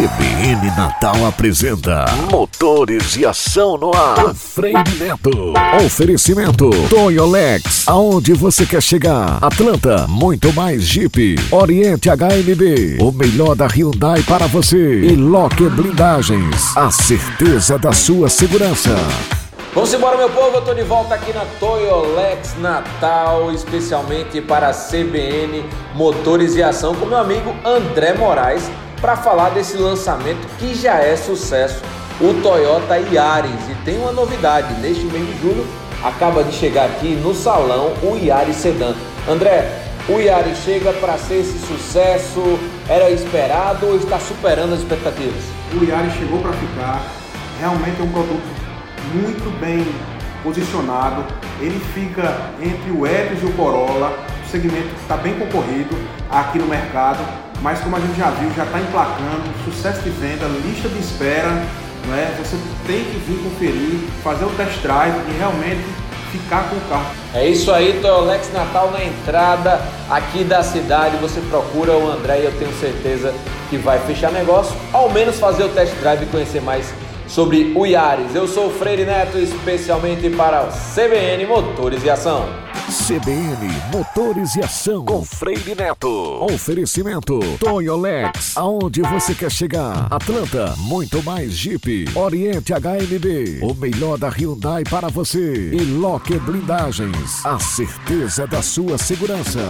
CBN Natal apresenta Motores e Ação no Ar. Freire Neto. Oferecimento Toyolex. Aonde você quer chegar? Atlanta, muito mais Jeep. Oriente HMB. O melhor da Hyundai para você. E Locker Blindagens. A certeza da sua segurança. Vamos embora, meu povo. Eu tô de volta aqui na Toyolex Natal, especialmente para a CBN Motores e Ação, com meu amigo André Moraes para falar desse lançamento que já é sucesso, o Toyota Yaris. E tem uma novidade, neste mês de julho acaba de chegar aqui no salão o Yaris Sedan. André, o Yaris chega para ser esse sucesso, era esperado ou está superando as expectativas? O Yaris chegou para ficar, realmente é um produto muito bem posicionado, ele fica entre o Etios e o Corolla, um segmento que está bem concorrido aqui no mercado, mas como a gente já viu, já está emplacando, sucesso de venda, lista de espera, não é? Você tem que vir conferir, fazer o test drive e realmente ficar com o carro. É isso aí, Toyolex Natal na entrada aqui da cidade. Você procura o André e eu tenho certeza que vai fechar negócio, ao menos fazer o test drive e conhecer mais sobre o Yaris. Eu sou o Freire Neto, especialmente para o CBN Motores e Ação. CBN Motores e Ação com Freire Neto. Oferecimento Toyolex. Aonde você quer chegar? Atlanta, muito mais Jeep. Oriente HMB. O melhor da Hyundai para você. E Locker Blindagens. A certeza da sua segurança.